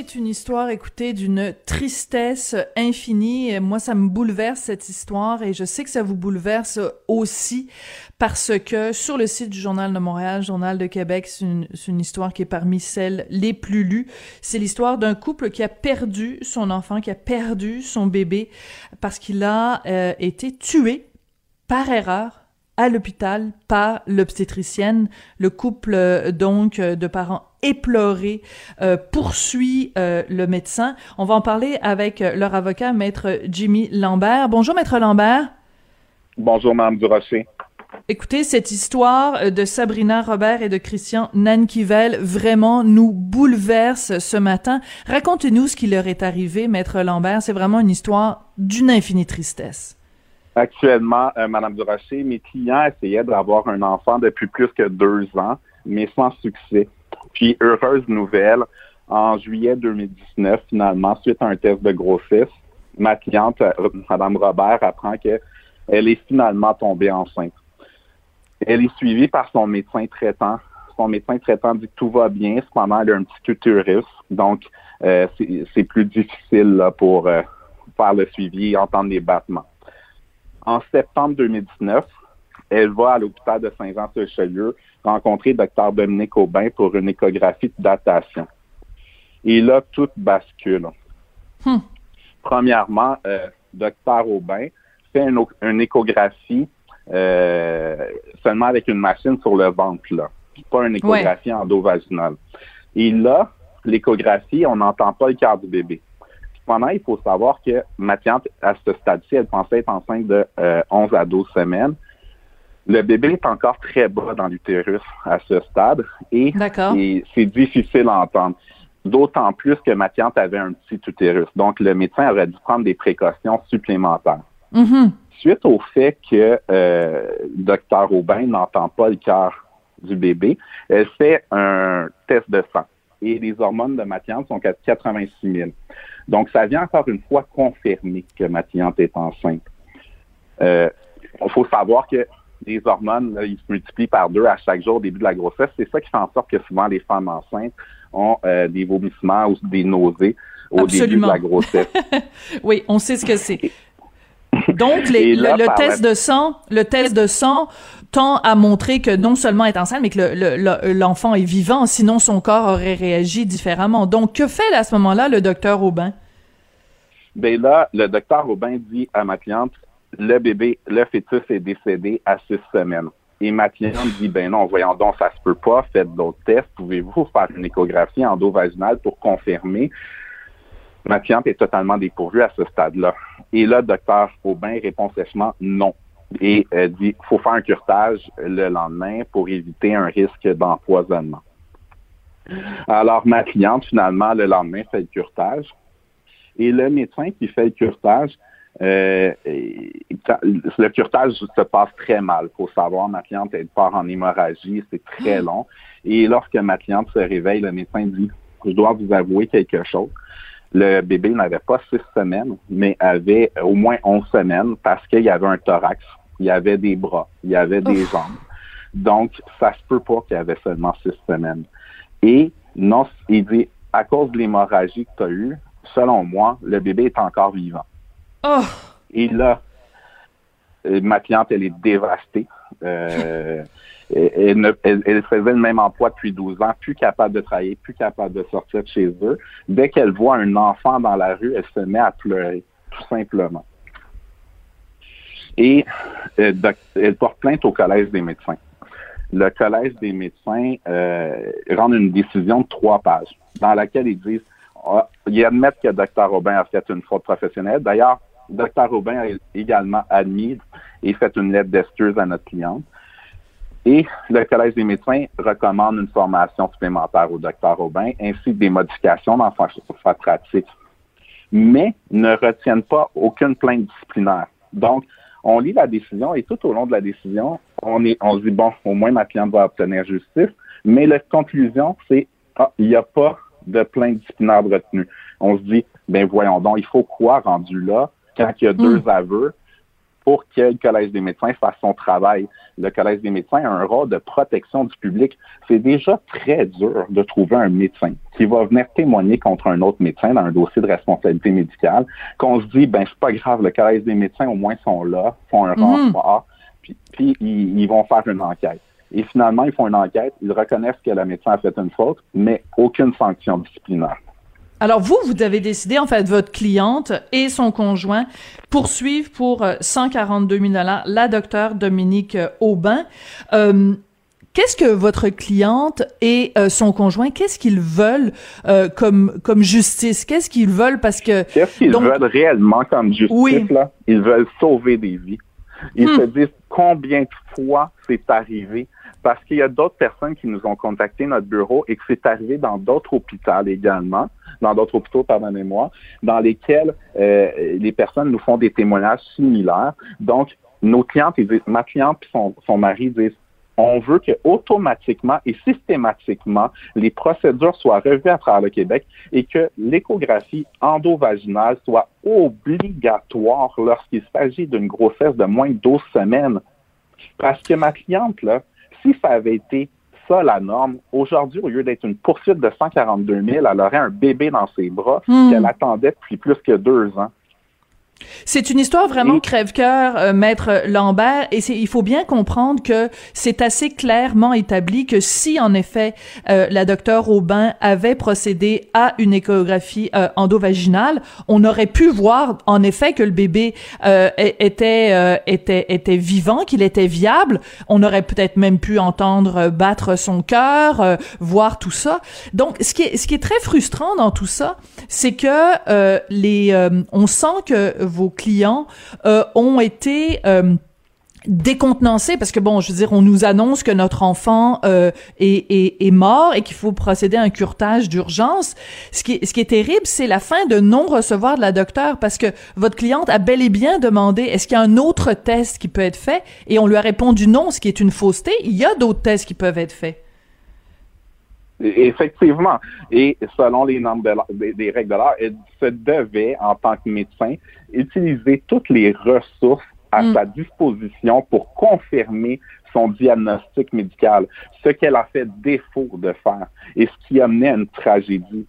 C'est une histoire, écoutez, d'une tristesse infinie. Moi, ça me bouleverse cette histoire et je sais que ça vous bouleverse aussi parce que sur le site du Journal de Montréal, Journal de Québec, c'est une, histoire qui est parmi celles les plus lues. C'est l'histoire d'un couple qui a perdu son enfant, qui a perdu son bébé parce qu'il a euh, été tué par erreur à l'hôpital par l'obstétricienne. Le couple, euh, donc, euh, de parents éplorés, euh, poursuit euh, le médecin. On va en parler avec leur avocat, Maître Jimmy Lambert. Bonjour, Maître Lambert. Bonjour, Mme Durocher. Écoutez, cette histoire de Sabrina Robert et de Christian Nankivel vraiment nous bouleverse ce matin. Racontez-nous ce qui leur est arrivé, Maître Lambert. C'est vraiment une histoire d'une infinie tristesse. Actuellement, euh, Madame Durocher, mes clients essayaient d'avoir un enfant depuis plus que deux ans, mais sans succès. Puis, heureuse nouvelle, en juillet 2019, finalement, suite à un test de grossesse, ma cliente, euh, Madame Robert, apprend qu'elle est finalement tombée enceinte. Elle est suivie par son médecin traitant. Son médecin traitant dit que tout va bien, cependant, elle a un petit utérus, donc euh, c'est plus difficile pour euh, faire le suivi et entendre les battements. En septembre 2019, elle va à l'hôpital de Saint-Jean-sur-Richelieu rencontrer Dr Dominique Aubin pour une échographie de datation. Et là, tout bascule. Hmm. Premièrement, euh, Dr Aubin fait une, une échographie euh, seulement avec une machine sur le ventre, là. Pas une échographie Ouais. endovaginale. Et là, l'échographie, on n'entend pas le cœur du bébé. Cependant, il faut savoir que ma cliente, à ce stade-ci, elle pensait être enceinte de euh, 11 à 12 semaines. Le bébé est encore très bas dans l'utérus à ce stade et, c'est difficile à entendre. D'autant plus que ma cliente avait un petit utérus. Donc, le médecin aurait dû prendre des précautions supplémentaires. Mhm. Suite au fait que euh, Dr Aubin n'entend pas le cœur du bébé, elle fait un test de sang et les hormones de ma cliente sont à 86 000. Donc, ça vient encore une fois confirmer que ma cliente est enceinte. Euh, Il faut savoir que les hormones, là, ils se multiplient par deux à chaque jour au début de la grossesse. C'est ça qui fait en sorte que souvent les femmes enceintes ont euh, des vomissements ou des nausées au début de la grossesse. Oui, on sait ce que c'est. Donc, les- le, test la- de sang, le test de sang tend à montrer que non seulement elle est enceinte, mais que le- le- le- l'enfant est vivant, sinon son corps aurait réagi différemment. Donc, que fait à ce moment-là le docteur Aubin? Ben là, le docteur Aubin dit à ma cliente, le bébé, le fœtus est décédé à six semaines. Et ma cliente dit, ben non, voyons donc, ça se peut pas, faites d'autres tests, pouvez-vous faire une échographie endovaginale pour confirmer? Ma cliente est totalement dépourvue à ce stade-là. Et là, docteur Aubin répond sèchement non. Et euh, dit, faut faire un curtage le lendemain pour éviter un risque d'empoisonnement. Alors, ma cliente, finalement, le lendemain, fait le curtage. Et le médecin qui fait le curtage, euh, le curtage se passe très mal. Il faut savoir, ma cliente, elle part en hémorragie, c'est très long. Et lorsque ma cliente se réveille, le médecin dit, je dois vous avouer quelque chose. Le bébé n'avait pas six semaines, mais avait au moins onze semaines parce qu'il y avait un thorax, il y avait des bras, il y avait des Ouf. jambes. Donc, ça se peut pas qu'il y avait seulement six semaines. Et non, il dit, à cause de l'hémorragie que tu as eue, selon moi, le bébé est encore vivant. Oh! Et là, euh, ma cliente, elle est dévastée. Euh, elle, elle ne- elle- elle faisait le même emploi depuis 12 ans, plus capable de travailler, plus capable de sortir de chez eux. Dès qu'elle voit un enfant dans la rue, elle se met à pleurer, tout simplement. Et euh, doc- elle porte plainte au Collège des médecins. Le Collège des médecins euh, rend une décision de trois pages dans laquelle ils disent ah, ils admettent que Dr. Aubin a fait une faute professionnelle. D'ailleurs, Dr. Aubin a également admis et fait une lettre d'excuse à notre cliente. Et le Collège des médecins recommande une formation supplémentaire au Dr. Aubin ainsi que des modifications dans sa, pratique. Mais ne retiennent pas aucune plainte disciplinaire. Donc, on lit la décision et tout au long de la décision, on se dit, bon, au moins ma cliente va obtenir justice. Mais la conclusion, c'est, ah, il n'y a pas de plainte disciplinaire de retenue. On se dit, ben voyons donc, il faut quoi rendu là quand il y a deux aveux pour que le Collège des médecins fasse son travail. Le Collège des médecins a un rôle de protection du public. C'est déjà très dur de trouver un médecin qui va venir témoigner contre un autre médecin dans un dossier de responsabilité médicale, qu'on se dit, ben c'est pas grave, le Collège des médecins au moins sont là, font un mm puis, puis ils, vont faire une enquête. Et finalement, ils font une enquête, ils reconnaissent que le médecin a fait une faute, mais aucune sanction disciplinaire. Alors vous, vous avez décidé, en fait, votre cliente et son conjoint poursuivre pour 142 000 dollars la docteure Dominique Aubin. Euh, qu'est-ce que votre cliente et euh, son conjoint, qu'est-ce qu'ils veulent euh, comme comme justice? Qu'est-ce qu'ils veulent? Parce que qu'est-ce qu'ils veulent réellement comme justice là? Ils veulent sauver des vies. Ils hmm. se disent combien de fois c'est arrivé parce qu'il y a d'autres personnes qui nous ont contacté notre bureau et que c'est arrivé dans d'autres hôpitaux également dans d'autres hôpitaux, pardonnez-moi, dans lesquels euh, les personnes nous font des témoignages similaires. Donc, nos clientes, disent, ma cliente et son, son mari disent, on veut que automatiquement et systématiquement les procédures soient revues à travers le Québec et que l'échographie endovaginale soit obligatoire lorsqu'il s'agit d'une grossesse de moins de 12 semaines. Parce que ma cliente, là, si ça avait été la norme. Aujourd'hui, au lieu d'être une poursuite de 142 000, elle aurait un bébé dans ses bras hmm. qu'elle attendait depuis plus que deux ans. C'est une histoire vraiment crève-cœur, euh, maître Lambert, et il faut bien comprendre que c'est assez clairement établi que si en effet euh, la docteure Aubin avait procédé à une échographie euh, endovaginale, on aurait pu voir en effet que le bébé était était était vivant, qu'il était viable. On aurait peut-être même pu entendre battre son cœur, voir tout ça. Donc ce qui est ce qui est très frustrant dans tout ça, c'est que les on sent que vos clients euh, ont été euh, décontenancés parce que bon, je veux dire, on nous annonce que notre enfant euh, est, est, mort et qu'il faut procéder à un curtage d'urgence. Ce qui, est, ce qui est terrible, c'est la fin de non-recevoir de la docteur parce que votre cliente a bel et bien demandé est-ce qu'il y a un autre test qui peut être fait? Et on lui a répondu non, ce qui est une fausseté. Il y a d'autres tests qui peuvent être faits. Effectivement. Et selon les normes des, règles de l'art, elle se devait, en tant que médecin, utiliser toutes les ressources à mm. sa disposition pour confirmer son diagnostic médical, ce qu'elle a fait défaut de faire et ce qui a mené à une tragédie.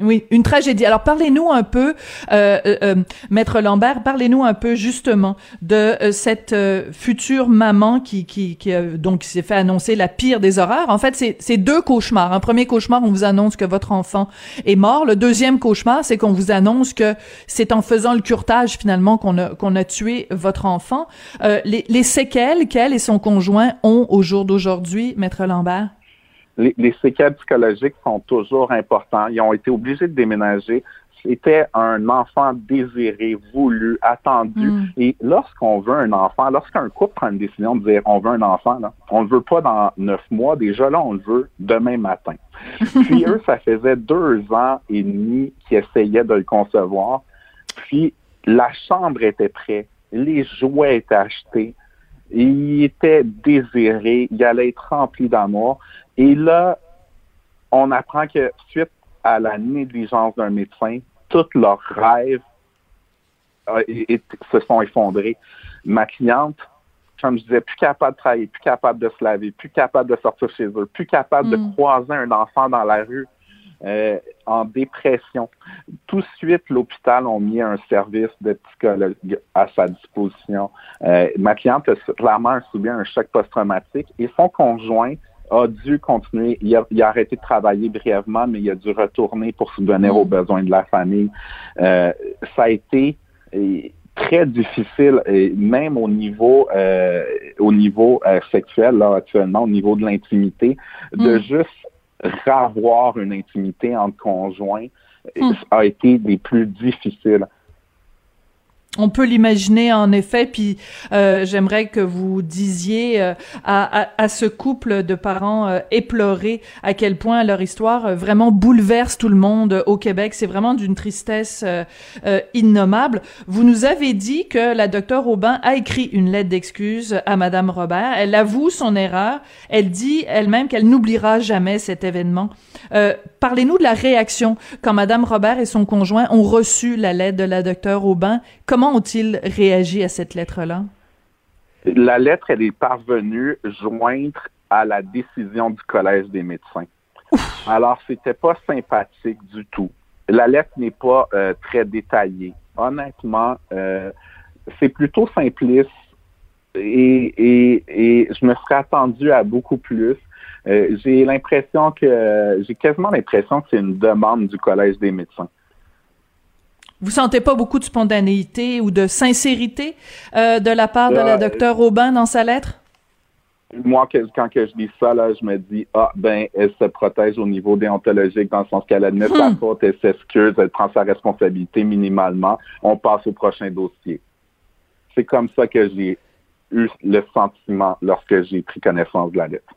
Oui, une tragédie. Alors parlez-nous un peu, euh, euh, euh maître Lambert, parlez-nous un peu justement de euh, cette future maman qui qui, qui donc qui s'est fait annoncer la pire des horreurs. En fait, c'est c'est deux cauchemars. Un premier cauchemar, on vous annonce que votre enfant est mort. Le deuxième cauchemar, c'est qu'on vous annonce que c'est en faisant le curtage finalement qu'on a qu'on a tué votre enfant. les, les séquelles qu'elle et son conjoint ont au jour d'aujourd'hui, maître Lambert? Les, séquelles psychologiques sont toujours importantes. Ils ont été obligés de déménager. C'était un enfant désiré, voulu, attendu. Mm. Et lorsqu'on veut un enfant, lorsqu'un couple prend une décision de dire on veut un enfant, là, on ne le veut pas dans neuf mois. Déjà là, on le veut demain matin. Puis eux, ça faisait deux ans et demi qu'ils essayaient de le concevoir. Puis la chambre était prête, les jouets étaient achetés, il était désiré, il allait être rempli d'amour. Et là, on apprend que suite à la négligence d'un médecin, tous leurs rêves euh, se sont effondrés. Ma cliente, comme je disais, plus capable de travailler, plus capable de se laver, plus capable de sortir chez eux, plus capable de mm. croiser un enfant dans la rue, euh, en dépression. Tout de suite, l'hôpital a mis un service de psychologue à sa disposition. Euh, ma cliente a clairement subi un choc post-traumatique et son conjoint a dû continuer. Il a, arrêté de travailler brièvement, mais il a dû retourner pour subvenir aux besoins de la famille. Euh, ça a été très difficile, et même au niveau euh, au niveau euh, sexuel là actuellement, au niveau de l'intimité, de mm. juste ravoir une intimité entre conjoints mm. a été des plus difficiles. On peut l'imaginer en effet, puis euh, j'aimerais que vous disiez euh, à, à, ce couple de parents euh, éplorés à quel point leur histoire vraiment bouleverse tout le monde au Québec. C'est vraiment d'une tristesse innommable. Vous nous avez dit que la docteure Aubin a écrit une lettre d'excuse à Madame Robert. Elle avoue son erreur. Elle dit elle-même qu'elle n'oubliera jamais cet événement. Parlez-nous de la réaction quand Madame Robert et son conjoint ont reçu la lettre de la docteure Aubin. Comment ont-ils réagi à cette lettre-là? La lettre, elle est parvenue joindre à la décision du Collège des médecins. Alors, c'était pas sympathique du tout. La lettre n'est pas euh, très détaillée. Honnêtement, euh, c'est plutôt simpliste et, et, et, je me serais attendu à beaucoup plus. Euh, j'ai l'impression que j'ai quasiment l'impression que c'est une demande du Collège des médecins. Vous sentez pas beaucoup de spontanéité ou de sincérité euh, de la part de la docteure Aubin dans sa lettre? Moi, quand que je lis ça, là, je me dis, ah, ben, elle se protège au niveau déontologique dans le sens qu'elle admet sa hmm. faute, elle s'excuse, elle prend sa responsabilité minimalement. On passe au prochain dossier. C'est comme ça que j'ai eu le sentiment lorsque j'ai pris connaissance de la lettre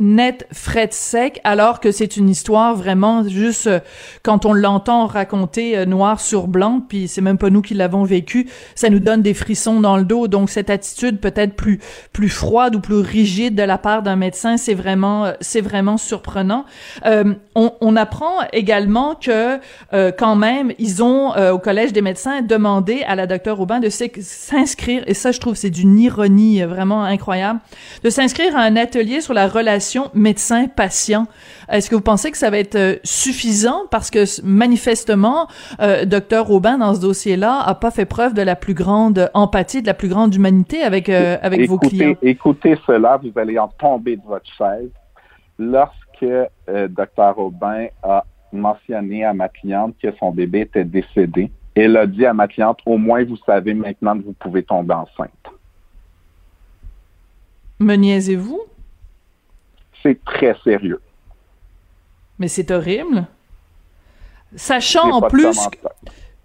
net, frais sec, alors que c'est une histoire vraiment juste euh, quand on l'entend raconter euh, noir sur blanc, puis c'est même pas nous qui l'avons vécu, ça nous donne des frissons dans le dos. Donc cette attitude peut-être plus plus froide ou plus rigide de la part d'un médecin, c'est vraiment euh, c'est vraiment surprenant. On, on, apprend également que quand même ils ont au collège des médecins demandé à la docteure Aubin de s'inscrire et ça je trouve c'est d'une ironie vraiment incroyable de s'inscrire à un atelier sur la relation médecin-patient. Est-ce que vous pensez que ça va être euh, suffisant? Parce que manifestement, euh, docteur Aubin dans ce dossier-là a pas fait preuve de la plus grande empathie, de la plus grande humanité avec euh, avec vos clients. Écoutez cela, vous allez en tomber de votre chaise. Lorsque docteur Aubin a mentionné à ma cliente que son bébé était décédé, elle a dit à ma cliente, au moins vous savez maintenant que vous pouvez tomber enceinte. Me niaisez-vous? C'est très sérieux. Mais c'est horrible. Sachant en plus,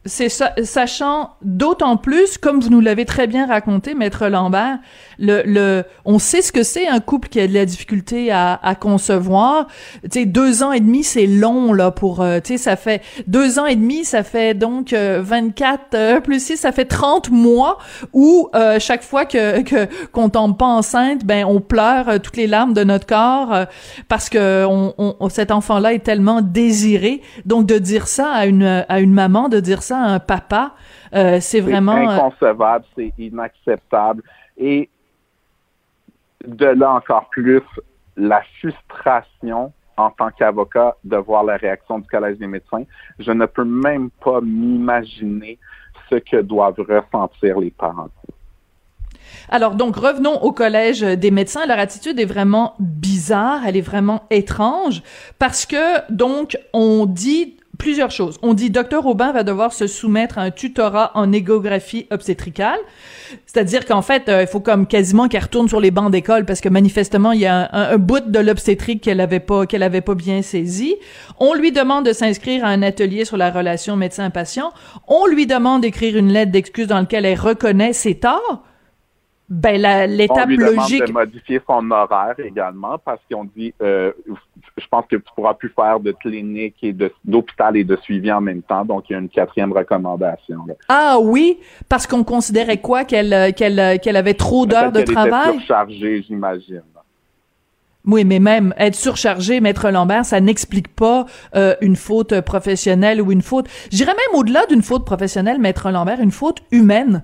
c'est sachant d'autant plus, comme vous nous l'avez très bien raconté, maître Lambert, le, le, on sait ce que c'est un couple qui a de la difficulté à, à concevoir. Tu sais, deux ans et demi, c'est long là pour, euh, tu sais, ça fait deux ans et demi, ça fait donc 24 euh, euh, plus 6, ça fait 30 mois où chaque fois que que qu'on tombe pas enceinte, ben on pleure toutes les larmes de notre corps parce que on, on, cet enfant-là est tellement désiré. Donc de dire ça à une à une maman, de dire ça un papa, euh, c'est vraiment... C'est euh, inconcevable, c'est inacceptable. Et de là encore plus, la frustration en tant qu'avocat de voir la réaction du Collège des médecins. Je ne peux même pas m'imaginer ce que doivent ressentir les parents. Alors donc revenons au collège des médecins. Leur attitude est vraiment bizarre, elle est vraiment étrange parce que donc on dit plusieurs choses. On dit docteur Aubin va devoir se soumettre à un tutorat en échographie obstétricale, c'est-à-dire qu'en fait, euh, il faut comme quasiment qu'elle retourne sur les bancs d'école parce que manifestement il y a un, bout de l'obstétrique qu'elle avait pas qu'elle avait pas bien saisi. On lui demande de s'inscrire à un atelier sur la relation médecin-patient. On lui demande d'écrire une lettre d'excuse dans laquelle elle reconnaît ses torts ben l'étape logique. de modifier son horaire également parce qu'on dit, euh, je pense que tu pourras plus faire de clinique et d'hôpital et de suivi en même temps. Donc il y a une quatrième recommandation. Ah oui, parce qu'on considérait quoi? Qu'elle euh, qu'elle euh, qu'elle avait trop d'heures de travail. Était surchargée, j'imagine. Oui, mais même être surchargé, maître Lambert, ça n'explique pas une faute professionnelle ou une faute. J'irais même au-delà d'une faute professionnelle, maître Lambert, une faute humaine.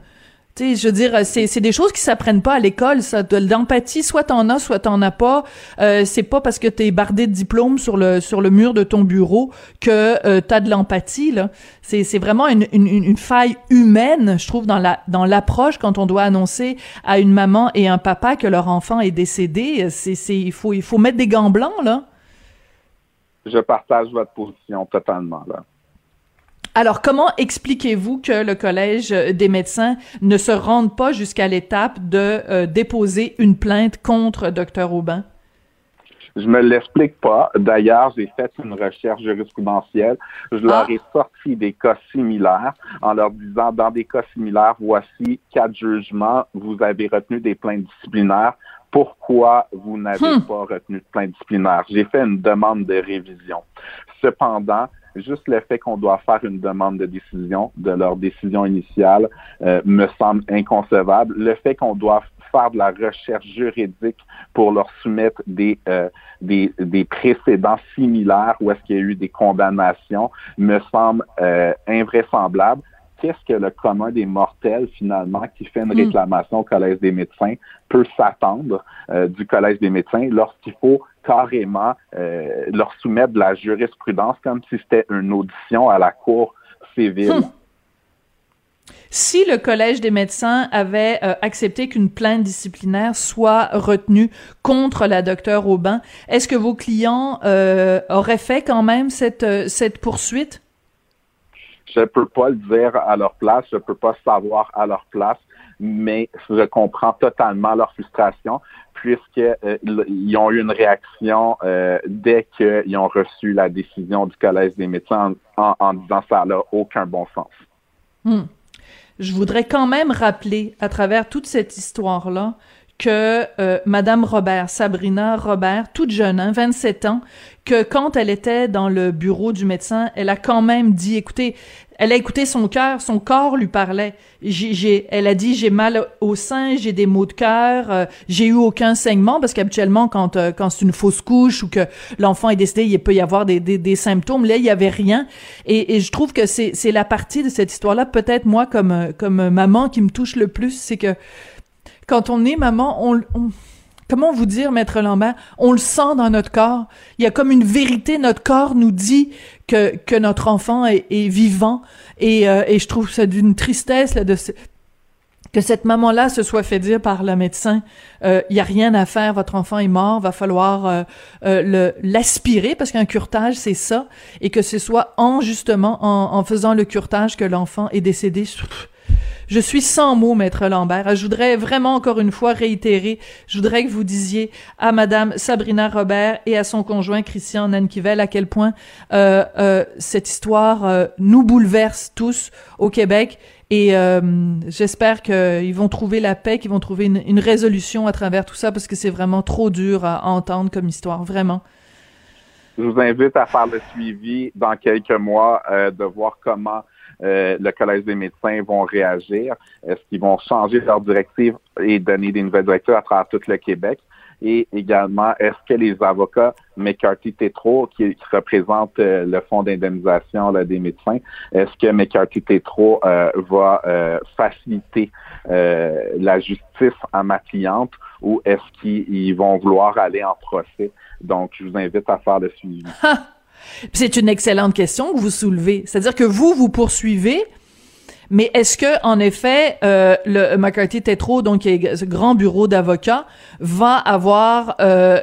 Je veux dire, c'est, des choses qui s'apprennent pas à l'école, ça. De l'empathie, soit t'en as, soit t'en as pas. Euh, c'est pas parce que t'es bardé de diplômes sur le sur le mur de ton bureau que euh, t'as de l'empathie, là. C'est, c'est vraiment une, une, une, faille humaine, je trouve, dans la dans l'approche quand on doit annoncer à une maman et un papa que leur enfant est décédé. C'est, c'est il faut il faut mettre des gants blancs, là. Je partage votre position totalement, là. Alors, comment expliquez-vous que le Collège des médecins ne se rende pas jusqu'à l'étape de euh, déposer une plainte contre Dr Aubin? Je me l'explique pas. D'ailleurs, j'ai fait une recherche jurisprudentielle. Je leur ah. ai sorti des cas similaires en leur disant, dans des cas similaires, voici quatre jugements. Vous avez retenu des plaintes disciplinaires. Pourquoi vous n'avez hmm. pas retenu de plainte disciplinaire? J'ai fait une demande de révision. Cependant, juste le fait qu'on doit faire une demande de décision de leur décision initiale euh, me semble inconcevable. Le fait qu'on doit faire de la recherche juridique pour leur soumettre des, euh, des, des, précédents similaires où est-ce qu'il y a eu des condamnations me semble euh, invraisemblable. Qu'est-ce que le commun des mortels, finalement, qui fait une Hmm. réclamation au Collège des médecins, peut s'attendre euh, du Collège des médecins lorsqu'il faut carrément euh, leur soumettre de la jurisprudence comme si c'était une audition à la Cour civile? Hmm. Si le Collège des médecins avait euh, accepté qu'une plainte disciplinaire soit retenue contre la docteure Aubin, est-ce que vos clients euh, auraient fait quand même cette, cette poursuite? Je peux pas le dire à leur place, je peux pas savoir à leur place, mais je comprends totalement leur frustration puisque euh, ont eu une réaction euh, dès qu'ils ont reçu la décision du Collège des médecins en, en, en disant ça n'a aucun bon sens. Hmm. Je voudrais quand même rappeler, à travers toute cette histoire-là, que euh, Madame Robert, Sabrina Robert, toute jeune, hein, 27 ans, que quand elle était dans le bureau du médecin, elle a quand même dit, écoutez, elle a écouté son cœur, son corps lui parlait. J'ai, elle a dit, j'ai mal au sein, j'ai des maux de cœur, euh, j'ai eu aucun saignement, parce qu'habituellement, quand, euh, quand c'est une fausse couche ou que l'enfant est décédé, il peut y avoir des, des, des symptômes. Là, il y avait rien. Et, et je trouve que c'est, c'est la partie de cette histoire-là, peut-être moi, comme, comme maman, qui me touche le plus, c'est que quand on est maman, on, on comment vous dire, maître Lambert, on le sent dans notre corps. Il y a comme une vérité. Notre corps nous dit que que notre enfant est, vivant. Et, euh, et je trouve ça d'une tristesse là, de ce, que cette maman-là se soit fait dire par le médecin, il euh, y a rien à faire, votre enfant est mort, va falloir euh, euh, l'aspirer parce qu'un curtage c'est ça, et que ce soit en justement en, en faisant le curtage que l'enfant est décédé. Je suis sans mots, maître Lambert. Je voudrais vraiment encore une fois réitérer, je voudrais que vous disiez à madame Sabrina Robert et à son conjoint Christian Nankivel à quel point euh, euh, cette histoire euh, nous bouleverse tous au Québec et j'espère qu'ils vont trouver la paix, qu'ils vont trouver une, une, résolution à travers tout ça parce que c'est vraiment trop dur à entendre comme histoire, vraiment. Je vous invite à faire le suivi dans quelques mois, de voir comment euh, le Collège des médecins vont réagir. Est-ce qu'ils vont changer leur directive et donner des nouvelles directives à travers tout le Québec? Et également, est-ce que les avocats McCarthy Tétro, qui, qui représentent euh, le fonds d'indemnisation des médecins, est-ce que McCarthy Tétro euh, va euh, faciliter la justice à ma cliente ou est-ce qu'ils vont vouloir aller en procès? Donc, je vous invite à faire le suivi. C'est une excellente question que vous soulevez. C'est-à-dire que vous, vous poursuivez, mais est-ce que, en effet, euh, le McCarthy Tétro, donc grand bureau d'avocats, va avoir euh,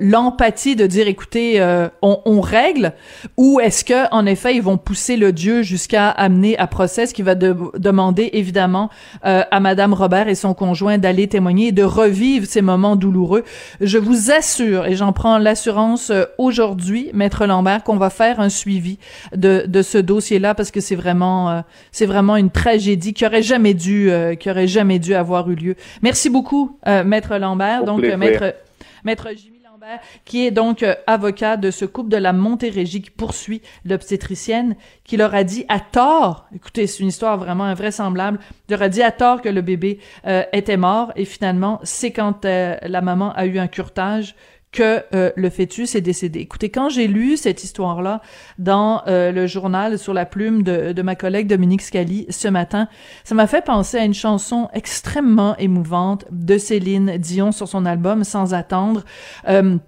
l'empathie le, de dire, écoutez, euh, on, on, règle, ou est-ce que, en effet, ils vont pousser le dieu jusqu'à amener à procès, ce qui va de, demander évidemment euh, à Madame Robert et son conjoint d'aller témoigner et de revivre ces moments douloureux. Je vous assure, et j'en prends l'assurance euh, aujourd'hui, Maître Lambert, qu'on va faire un suivi de, de ce dossier-là parce que c'est vraiment, euh, c'est vraiment une tragédie qui aurait jamais dû euh, qui aurait jamais dû avoir eu lieu. Merci beaucoup euh, maître Lambert Au donc plaisir. maître maître Jimmy Lambert qui est donc euh, avocat de ce couple de la Montérégie qui poursuit l'obstétricienne qui leur a dit à tort, écoutez, c'est une histoire vraiment invraisemblable, leur a dit à tort que le bébé euh, était mort et finalement, c'est quand euh, la maman a eu un curtage que euh, le fœtus est décédé. Écoutez, quand j'ai lu cette histoire-là dans euh, le journal sur la plume de, de ma collègue Dominique Scali ce matin, ça m'a fait penser à une chanson extrêmement émouvante de Céline Dion sur son album Sans attendre. Euh,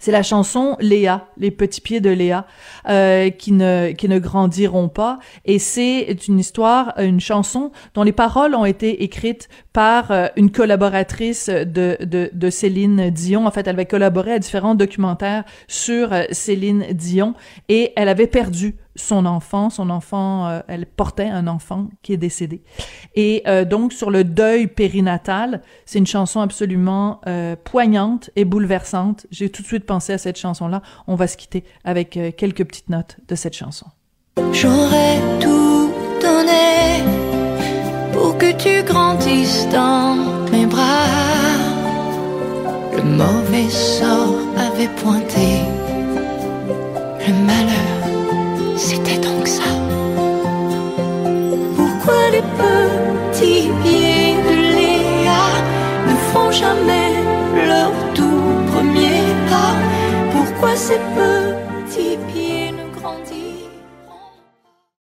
c'est la chanson Léa, les petits pieds de Léa, euh, qui ne qui ne grandiront pas. Et c'est une histoire, une chanson dont les paroles ont été écrites par euh, une collaboratrice de, de de Céline Dion. En fait, elle avait collaboré à différents documentaires sur euh, Céline Dion et elle avait perdu son enfant, son enfant, euh, elle portait un enfant qui est décédé. Et euh, donc sur le deuil périnatal, c'est une chanson absolument euh, poignante et bouleversante. J'ai tout de suite pensé à cette chanson-là. On va se quitter avec quelques petites notes de cette chanson. J'aurais tout donné pour que tu grandisses dans mes bras. Le mauvais sort pointé le malheur petits pieds de Léa ne font jamais leur tout premier pas. Pourquoi ces petits